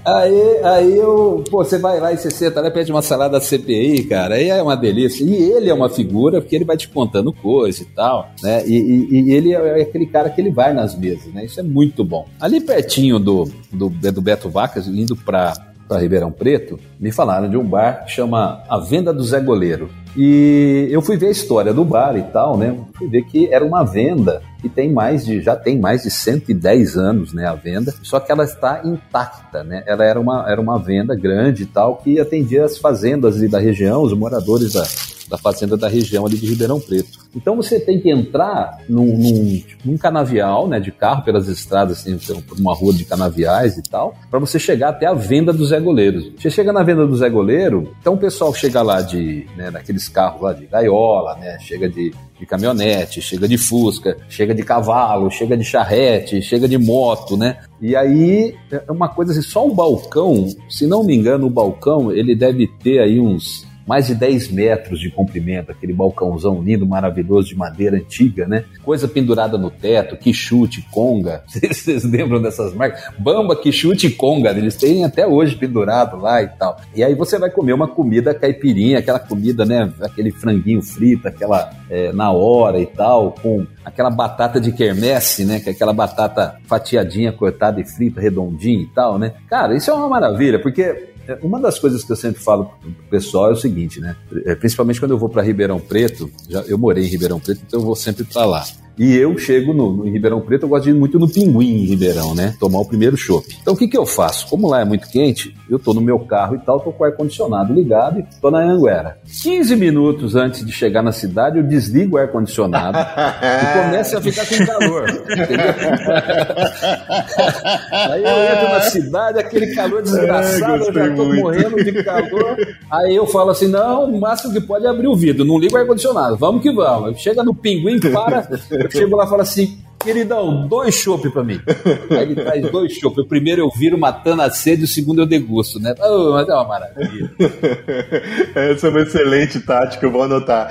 aí, aí eu, pô, você vai lá e você senta lá, pede uma salada CPI, cara, aí é uma delícia. E ele é uma figura, porque ele vai te contando coisa e tal, né? E, e, e ele é aquele cara que ele vai nas mesas, né? Isso é muito bom. Ali pertinho do, do, do Beto Vacas, indo para para Ribeirão Preto, me falaram de um bar que chama A Venda do Zé Goleiro. E eu fui ver a história do bar e tal, né? Fui ver que era uma venda que tem mais de já tem mais de 110 anos, né, a venda. Só que ela está intacta, né? Ela era uma era uma venda grande e tal que atendia as fazendas da região, os moradores da da fazenda da região ali de Ribeirão Preto. Então você tem que entrar num, num, num canavial, né, de carro pelas estradas, assim, por uma rua de canaviais e tal, para você chegar até a venda do Zé Goleiro. Você chega na venda do Zé Goleiro, então o pessoal chega lá de, né, naqueles carros lá de gaiola, né, chega de, de caminhonete, chega de fusca, chega de cavalo, chega de charrete, chega de moto, né? E aí é uma coisa assim, só o balcão, se não me engano, o balcão ele deve ter aí uns mais de 10 metros de comprimento, aquele balcãozão lindo, maravilhoso de madeira antiga, né? Coisa pendurada no teto, quichute, conga. Vocês lembram dessas marcas? Bamba, quichute e conga, eles têm até hoje pendurado lá e tal. E aí você vai comer uma comida caipirinha, aquela comida, né? Aquele franguinho frito, aquela é, na hora e tal, com aquela batata de quermesse, né? Que é aquela batata fatiadinha, cortada e frita, redondinha e tal, né? Cara, isso é uma maravilha, porque é, uma das coisas que eu sempre falo pro pessoal é o seguinte, né? É, principalmente quando eu vou para Ribeirão Preto, já, eu morei em Ribeirão Preto, então eu vou sempre para lá. E eu chego no, no, em Ribeirão Preto, eu gosto de ir muito no Pinguim em Ribeirão, né? Tomar o primeiro chopp. Então o que, que eu faço? Como lá é muito quente, eu tô no meu carro e tal, tô com o ar-condicionado ligado e tô na Anguera. 15 minutos antes de chegar na cidade, eu desligo o ar-condicionado e começo a ficar com calor. Aí eu entro na cidade, aquele calor desgraçado, eu já tô muito. morrendo de calor. Aí eu falo assim: não, o máximo que pode é abrir o vidro, não liga o ar-condicionado, vamos que vamos. Chega no pinguim, para, chego lá e falo assim: queridão, dois chopp pra mim. Aí ele traz dois chopp. O primeiro eu viro matando a sede, o segundo eu degusto, né? Oh, mas é uma maravilha. Essa é uma excelente tática, eu vou anotar.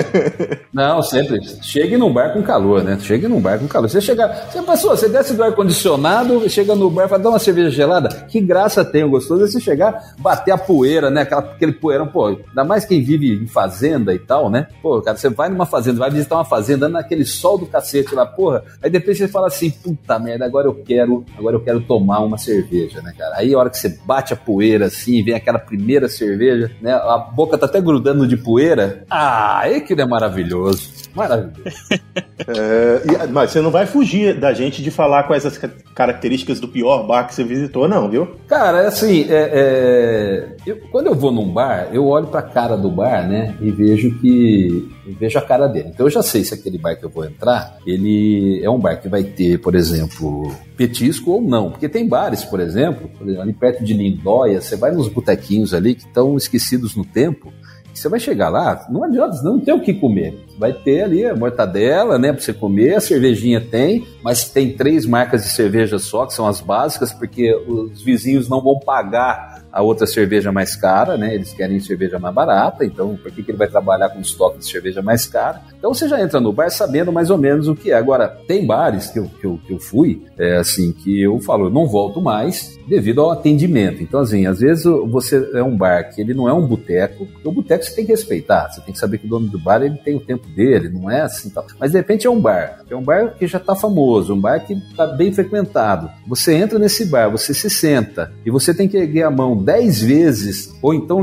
Não, sempre. Chegue num bar com calor, né? Chegue num bar com calor. Você chega, você passou, você desce do ar-condicionado, chega no bar para dar uma cerveja gelada. Que graça tem, o gostoso é você chegar, bater a poeira, né? Aquela, aquele poeirão, pô, ainda mais quem vive em fazenda e tal, né? Pô, cara, você vai numa fazenda, vai visitar uma fazenda, naquele sol do cacete lá, porra porra. Aí depois você fala assim, puta merda, agora eu quero, agora eu quero tomar uma cerveja, né, cara? Aí a hora que você bate a poeira assim, vem aquela primeira cerveja, né? A boca tá até grudando de poeira. Ah, é que é maravilhoso. Maravilhoso. é, mas você não vai fugir da gente de falar quais as características do pior bar que você visitou, não, viu? Cara, assim, é, é, eu, quando eu vou num bar, eu olho pra cara do bar, né? E vejo que. vejo a cara dele. Então eu já sei se aquele bar que eu vou entrar, ele é um bar que vai ter, por exemplo, petisco ou não. Porque tem bares, por exemplo, ali perto de Lindóia, você vai nos botequinhos ali que estão esquecidos no tempo. Você vai chegar lá, não adianta, não tem o que comer. Vai ter ali a mortadela, né, para você comer, a cervejinha tem, mas tem três marcas de cerveja só, que são as básicas, porque os vizinhos não vão pagar a outra cerveja mais cara, né? Eles querem cerveja mais barata, então por que, que ele vai trabalhar com estoque de cerveja mais cara? Então você já entra no bar sabendo mais ou menos o que é. Agora, tem bares que eu, que eu, que eu fui, é, assim, que eu falo, eu não volto mais devido ao atendimento. Então, assim, às vezes você é um bar que ele não é um boteco, porque o boteco você tem que respeitar, você tem que saber que o dono do bar ele tem o tempo dele, não é assim. Mas de repente é um bar, é um bar que já está famoso, um bar que está bem frequentado. Você entra nesse bar, você se senta e você tem que erguer a mão dez vezes, ou então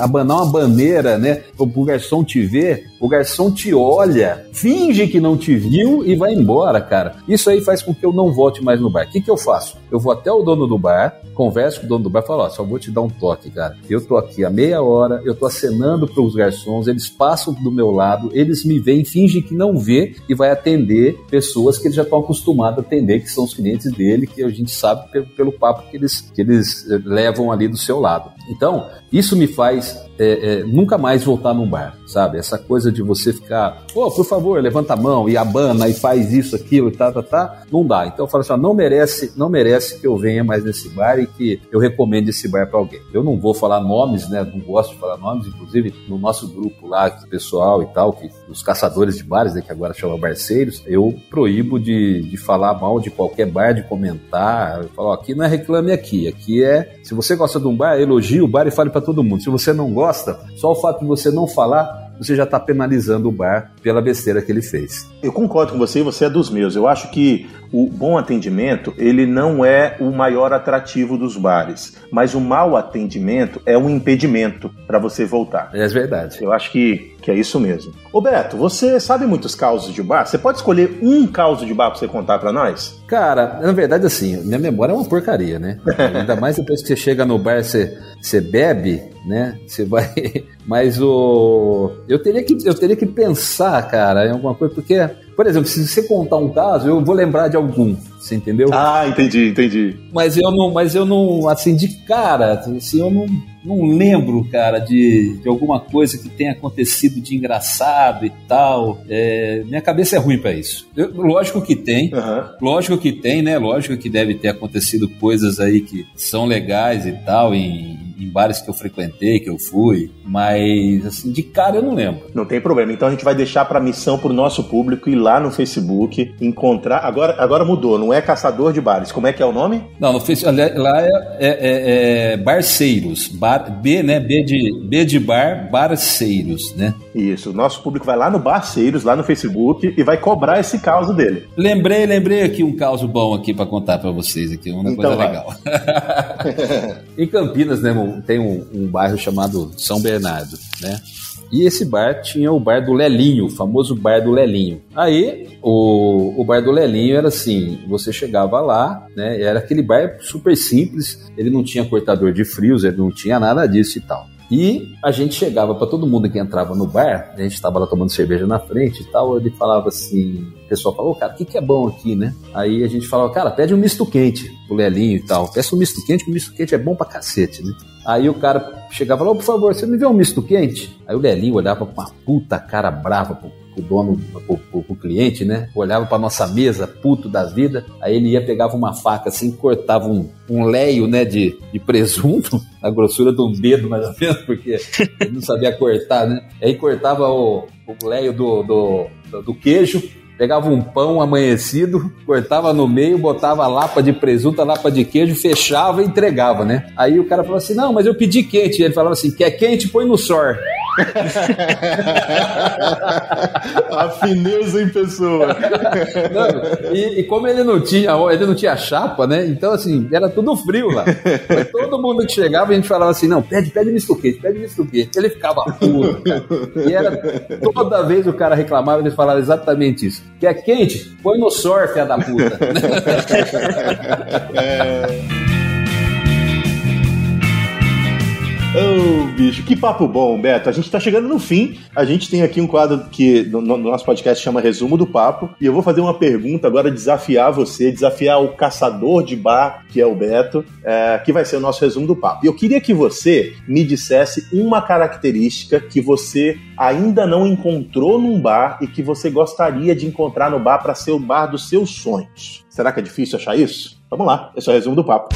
abanar uma bandeira, né? O garçom te ver, o garçom te olha, finge que não te viu e vai embora, cara. Isso aí faz com que eu não volte mais no bar. O que, que eu faço? Eu vou até o dono do bar, converso com o dono do bar e falo: Ó, só vou te dar um toque, cara. Eu tô aqui há meia hora, eu tô acenando os garçons, eles passam do meu lado, eles me veem, fingem que não vê e vai atender pessoas que eles já estão acostumados a atender, que são os clientes dele, que a gente sabe pelo, pelo papo que eles, que eles eh, levam ali do seu lado. Então, isso me faz é, é, nunca mais voltar num bar, sabe? Essa coisa de você ficar, oh, por favor, levanta a mão e abana e faz isso, aquilo e tá, tá, tá, não dá. Então eu falo assim, não merece, não merece que eu venha mais nesse bar e que eu recomende esse bar para alguém. Eu não vou falar nomes, né? Não gosto de falar nomes, inclusive no nosso grupo lá, pessoal e tal, que os caçadores de bares, né, que agora chama barceiros, eu proíbo de, de falar mal de qualquer bar, de comentar. Eu falo, ó, aqui não é reclame aqui, aqui é, se você gosta de um bar, elogie o bar e fale para todo mundo. Se você não gosta, só o fato de você não falar você já está penalizando o bar pela besteira que ele fez. Eu concordo com você e você é dos meus. Eu acho que o bom atendimento ele não é o maior atrativo dos bares, mas o mau atendimento é um impedimento para você voltar. É verdade. Eu acho que, que é isso mesmo. Ô Beto, você sabe muitos causos de bar? Você pode escolher um caos de bar para você contar para nós? Cara, na verdade, assim, minha memória é uma porcaria, né? Ainda mais depois que você chega no bar, você, você bebe, né? Você vai. Mas o. Eu teria, que, eu teria que pensar, cara, em alguma coisa, porque, por exemplo, se você contar um caso, eu vou lembrar de algum, você entendeu? Ah, entendi, entendi. Mas eu não, mas eu não, assim, de cara, assim, eu não, não lembro, cara, de, de alguma coisa que tenha acontecido de engraçado e tal. É, minha cabeça é ruim para isso. Eu, lógico que tem, uhum. lógico que tem, né? Lógico que deve ter acontecido coisas aí que são legais e tal, em em bares que eu frequentei, que eu fui, mas assim, de cara eu não lembro. Não tem problema. Então a gente vai deixar para missão pro nosso público ir lá no Facebook, encontrar. Agora, agora mudou, não é caçador de bares. Como é que é o nome? Não, no Facebook, lá é, é, é, é Barceiros. Bar, B, né? B de, B de bar, Barceiros, né? Isso. O nosso público vai lá no Barceiros, lá no Facebook, e vai cobrar esse caso dele. Lembrei, lembrei aqui um caso bom aqui para contar para vocês aqui, uma então coisa vai. legal. em Campinas, né, tem um, um bairro chamado São Bernardo, né? E esse bar tinha o bar do Lelinho, o famoso bar do Lelinho. Aí, o, o bar do Lelinho era assim: você chegava lá, né? Era aquele bar super simples, ele não tinha cortador de frios, ele não tinha nada disso e tal. E a gente chegava para todo mundo que entrava no bar, a gente estava lá tomando cerveja na frente e tal, ele falava assim, o pessoal falou, cara, o que, que é bom aqui, né? Aí a gente falava, cara, pede um misto quente pro Lelinho e tal, peça um misto quente, que o misto quente é bom pra cacete, né? Aí o cara chegava e falou, por favor, você me vê um misto quente? Aí o Lelinho olhava com uma puta cara brava pro o dono, o, o, cliente, né? Olhava para nossa mesa, puto da vida. Aí ele ia, pegava uma faca assim, cortava um, um leio, né, de, de presunto, a grossura de um dedo mais ou menos, porque ele não sabia cortar, né? Aí cortava o, o leio do, do, do queijo, pegava um pão amanhecido, cortava no meio, botava lapa de presunto, lapa de queijo, fechava e entregava, né? Aí o cara falou assim: Não, mas eu pedi quente. Ele falava assim: Quer quente? Põe no sor. a fineza em pessoa. Não, e, e, como ele não tinha, ele não tinha chapa, né? Então, assim, era tudo frio lá. Mas todo mundo que chegava, a gente falava assim: não, pede, pede misto quente, pede misto quente. Ele ficava cara. E era toda vez o cara reclamava, ele falava exatamente isso. Que é quente? Põe no surf, a da puta. é. Ô, bicho, que papo bom, Beto. A gente tá chegando no fim. A gente tem aqui um quadro que no, no, nosso podcast chama Resumo do Papo. E eu vou fazer uma pergunta agora, desafiar você, desafiar o caçador de bar, que é o Beto, é, que vai ser o nosso resumo do papo. E eu queria que você me dissesse uma característica que você ainda não encontrou num bar e que você gostaria de encontrar no bar para ser o bar dos seus sonhos. Será que é difícil achar isso? Vamos lá, esse é o resumo do papo.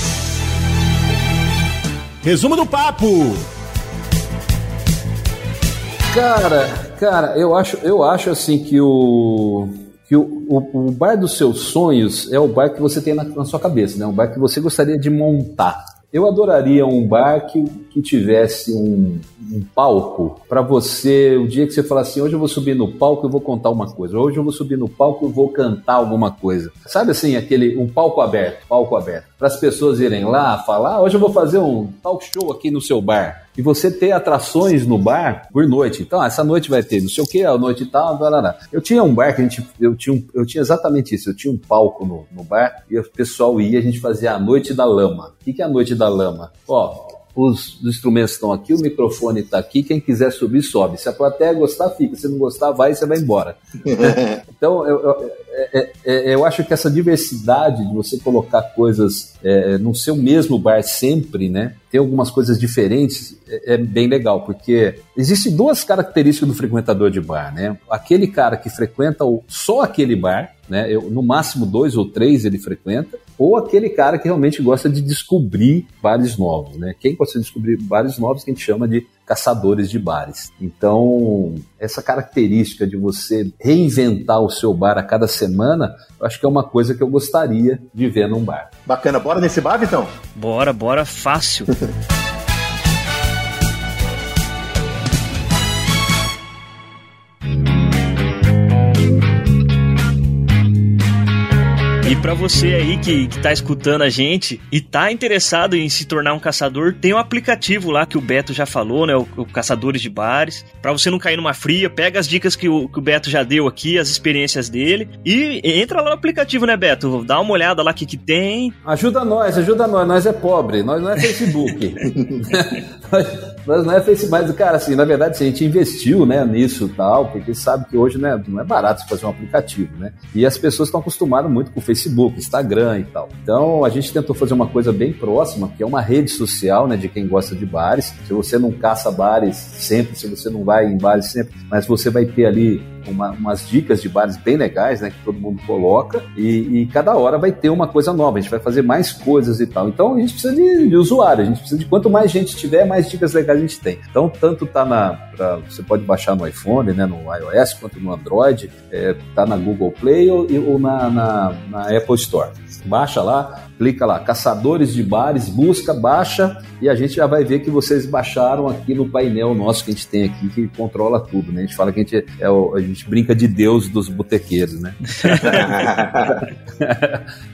Resumo do papo. Cara, cara, eu acho, eu acho assim que o que o, o, o, bar dos seus sonhos é o bar que você tem na, na sua cabeça, né? Um bar que você gostaria de montar. Eu adoraria um bar que, que tivesse um, um palco para você, o dia que você fala assim, hoje eu vou subir no palco e vou contar uma coisa, hoje eu vou subir no palco e vou cantar alguma coisa. Sabe assim, aquele um palco aberto, palco aberto, para as pessoas irem lá falar, ah, hoje eu vou fazer um talk show aqui no seu bar e você ter atrações no bar por noite. Então, essa noite vai ter não sei o que, a noite tal, blá, Eu tinha um bar que a gente, eu tinha, um, eu tinha exatamente isso, eu tinha um palco no, no bar e o pessoal ia, a gente fazia a noite da lama. O que, que é a noite da lama? Ó, os instrumentos estão aqui, o microfone está aqui, quem quiser subir, sobe. Se a plateia gostar, fica. Se não gostar, vai e você vai embora. então, eu, eu, é, é, eu, acho que essa diversidade de você colocar coisas é, no seu mesmo bar sempre, né? Ter algumas coisas diferentes é, é bem legal, porque existem duas características do frequentador de bar, né? Aquele cara que frequenta só aquele bar, né? Eu, no máximo dois ou três ele frequenta, ou aquele cara que realmente gosta de descobrir bares novos, né? Quem gosta de descobrir bares novos que a gente chama de caçadores de bares. Então, essa característica de você reinventar o seu bar a cada semana, eu acho que é uma coisa que eu gostaria de ver num bar. Bacana, bora nesse bar, Vitão? Bora, bora, fácil. E para você aí que, que tá escutando a gente e tá interessado em se tornar um caçador, tem um aplicativo lá que o Beto já falou, né? O, o Caçadores de Bares. Para você não cair numa fria, pega as dicas que o, que o Beto já deu aqui, as experiências dele. E entra lá no aplicativo, né, Beto? Dá uma olhada lá o que, que tem. Ajuda nós, ajuda nós. Nós é pobre, nós não é Facebook. nós, Mas não é Facebook, mas, cara, assim, na verdade, a gente investiu, né, nisso tal, porque sabe que hoje né, não é barato fazer um aplicativo, né? E as pessoas estão acostumadas muito com o Facebook, Instagram e tal. Então, a gente tentou fazer uma coisa bem próxima, que é uma rede social, né, de quem gosta de bares. Se você não caça bares sempre, se você não vai em bares sempre, mas você vai ter ali uma, umas dicas de bares bem legais, né, que todo mundo coloca, e, e, cada hora vai ter uma coisa nova, a gente vai fazer mais coisas e tal. Então a gente precisa de, de usuário, a gente precisa de quanto mais gente tiver, mais dicas legais gente tem. Então, tanto tá na. Pra, você pode baixar no iPhone, né, no iOS, quanto no Android, é, tá na Google Play ou, ou na, na, na Apple Store. Baixa lá, clica lá, caçadores de bares, busca, baixa e a gente já vai ver que vocês baixaram aqui no painel nosso que a gente tem aqui que controla tudo, né? A gente fala que a gente é o, a gente brinca de Deus dos botequeiros, né?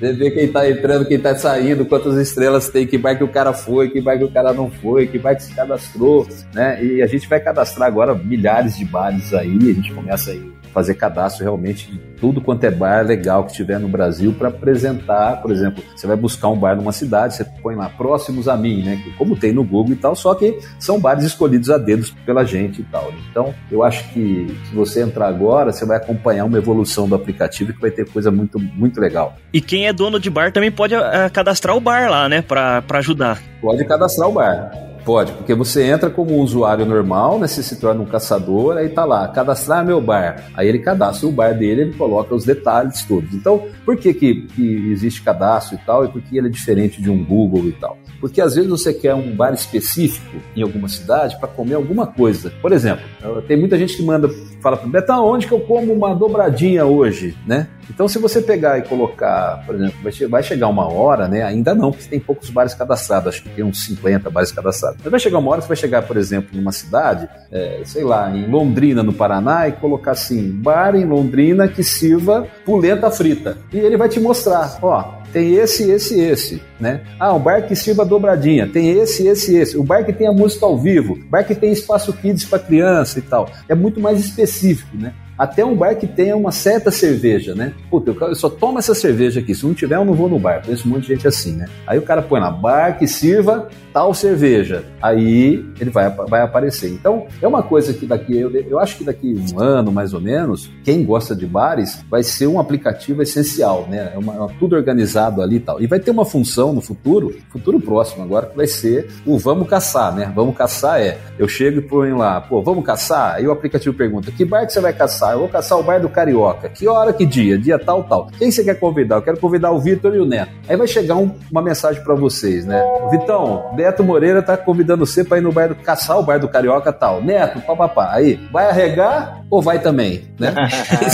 Você vê quem tá entrando, quem tá saindo, quantas estrelas tem, que bar que o cara foi, que bar que o cara não foi, que bar que se cadastrou, né? E a gente vai cadastrar agora milhares de bares aí, a gente começa aí fazer cadastro realmente de tudo quanto é bar legal que tiver no Brasil para apresentar, por exemplo, você vai buscar um bar numa cidade, você põe lá próximos a mim, né? Como tem no Google e tal, só que são bares escolhidos a dedos pela gente e tal. Então, eu acho que se você entrar agora, você vai acompanhar uma evolução do aplicativo que vai ter coisa muito, muito legal. E quem é dono de bar também pode uh, cadastrar o bar lá, né? Para ajudar. Pode cadastrar o bar. Pode, porque você entra como um usuário normal, né? Você se torna um caçador, aí tá lá, cadastrar meu bar. Aí ele cadastra o bar dele, ele coloca os detalhes todos. Então, por que, que, que existe cadastro e tal? E por que ele é diferente de um Google e tal? Porque às vezes você quer um bar específico em alguma cidade para comer alguma coisa. Por exemplo, tem muita gente que manda, fala para Betão, onde que eu como uma dobradinha hoje, né? Então, se você pegar e colocar, por exemplo, vai, chegar uma hora, né? Ainda não, porque tem poucos bares cadastrados, acho que tem uns 50 bares cadastrados. Mas vai chegar uma hora você vai chegar, por exemplo, numa cidade, é, sei lá, em Londrina, no Paraná, e colocar assim, bar em Londrina que sirva polenta frita. E ele vai te mostrar, ó, tem esse, esse, esse, né? Ah, um bar que sirva dobradinha, tem esse, esse, esse. O bar que tem a música ao vivo, bar que tem espaço kids para criança e tal. É muito mais específico, né? Até um bar que tenha uma certa cerveja, né? Puta, eu só tomo essa cerveja aqui. Se não tiver, eu não vou no bar. Conheço um monte de gente assim, né? Aí o cara põe lá, bar que sirva tal cerveja. Aí ele vai, vai aparecer. Então, é uma coisa que daqui, eu, eu acho que daqui um ano, mais ou menos, quem gosta de bares, vai ser um aplicativo essencial, né? É uma, é tudo organizado ali e tal. E vai ter uma função no futuro, futuro próximo agora, que vai ser o vamos caçar, né? Vamos caçar é, eu chego e ponho lá, pô, vamos caçar? Aí o aplicativo pergunta, que bar que você vai caçar? Caçar? Eu vou caçar o bar do Carioca. Que hora, que dia? Dia tal, tal. Quem você quer convidar? Eu quero convidar o Vitor e o Neto. Aí vai chegar um, uma mensagem para vocês, né? Vitão, Neto Moreira tá convidando você para ir no bar do caçar o bar do Carioca tal. Neto, papapá. Aí, vai arregar ou vai também, né?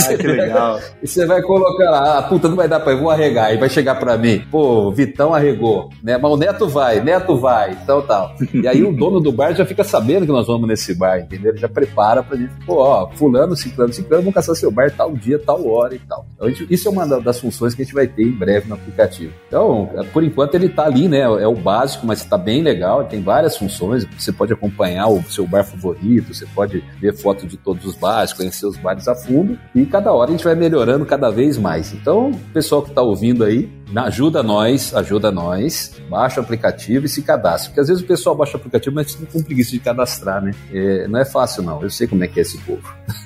Ah, que legal. E você vai colocar lá, ah, puta, não vai dar para eu vou arregar. E vai chegar para mim, pô, Vitão arregou, né? Mas o Neto vai, Neto vai, então tal. E aí o dono do bar já fica sabendo que nós vamos nesse bar, entendeu? Ele já prepara pra gente, pô, ó, fulano, ciclano, ciclano, vão caçar seu bar tal dia, tal hora e tal. Então, gente, isso é uma das funções que a gente vai ter em breve no aplicativo. Então, por enquanto ele tá ali, né? É o básico, mas tá bem legal, tem várias funções. Você pode acompanhar o seu bar favorito, você pode ver fotos de todos os bares, conhecer os bares a fundo e cada hora a gente vai melhorando cada vez mais. Então, pessoal que está ouvindo aí, ajuda nós, ajuda nós, baixa o aplicativo e se cadastra. Porque às vezes o pessoal baixa o aplicativo, mas fica com preguiça de cadastrar, né? É, não é fácil, não. Eu sei como é que é esse povo.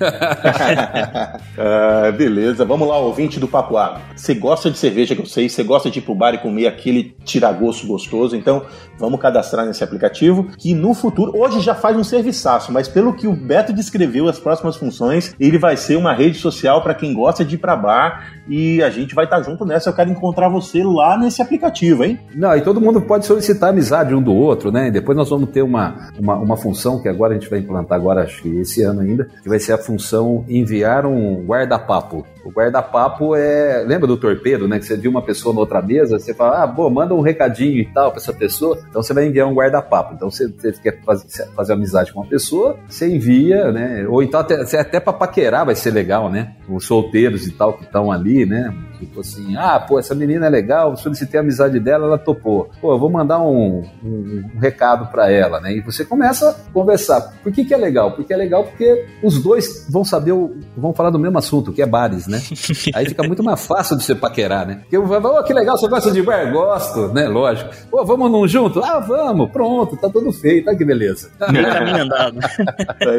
ah, beleza, vamos lá, ouvinte do Papo Água. Você gosta de cerveja, que eu sei, você gosta de ir pro bar e comer aquele tiragosto gostoso, então vamos cadastrar nesse aplicativo, que no futuro, hoje já faz um serviçaço, mas pelo que o Beto descreveu as próximas funções, ele vai ser uma rede social para quem gosta de ir para bar e a gente vai estar tá junto nessa. Eu quero encontrar você lá nesse aplicativo, hein? Não, e todo mundo pode solicitar amizade um do outro, né? Depois nós vamos ter uma, uma, uma função que agora a gente vai implantar agora, acho que esse ano ainda, que vai ser a função enviar um guarda-papo. O guarda-papo é. Lembra do torpedo, né? Que você viu uma pessoa na outra mesa, você fala, ah, pô, manda um recadinho e tal pra essa pessoa. Então você vai enviar um guarda-papo. Então você, você quer fazer, fazer amizade com uma pessoa, você envia, né? Ou então até, até pra paquerar vai ser legal, né? Os solteiros e tal que estão ali, né? Tipo assim, ah, pô, essa menina é legal, solicitei a amizade dela, ela topou. Pô, eu vou mandar um, um, um recado para ela, né? E você começa a conversar. Por que, que é legal? Porque é legal porque os dois vão saber, vão falar do mesmo assunto, que é bares, né? Né? Aí fica muito mais fácil de você paquerar, né? Porque eu falo, oh, que legal, você gosta de bar? Gosto, né? Lógico. Pô, vamos num junto? Ah, vamos, pronto, tá tudo feito, olha que beleza. caminho andado.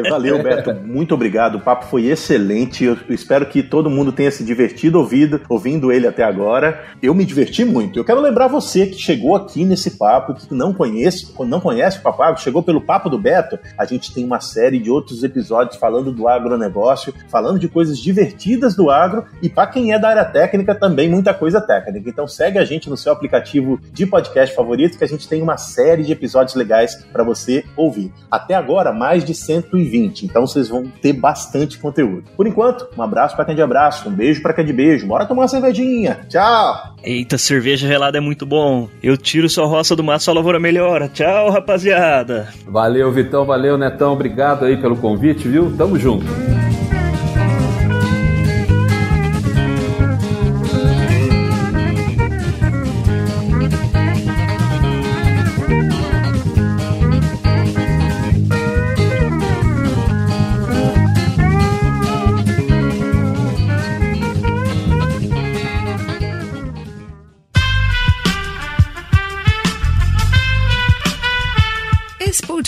Valeu, Beto, muito obrigado. O papo foi excelente. Eu espero que todo mundo tenha se divertido ouvido, ouvindo ele até agora. Eu me diverti muito. Eu quero lembrar você que chegou aqui nesse papo, que não conhece, não conhece o Papo Agro, chegou pelo Papo do Beto. A gente tem uma série de outros episódios falando do agronegócio, falando de coisas divertidas do agro e para quem é da área técnica também muita coisa técnica. Então segue a gente no seu aplicativo de podcast favorito que a gente tem uma série de episódios legais para você ouvir. Até agora mais de 120, então vocês vão ter bastante conteúdo. Por enquanto, um abraço para quem de abraço, um beijo para quem de beijo. Bora tomar uma cervejinha. Tchau. Eita, cerveja gelada é muito bom. Eu tiro sua roça do mato, sua lavoura melhora. Tchau, rapaziada. Valeu, Vitão, valeu, Netão. Obrigado aí pelo convite, viu? Tamo junto.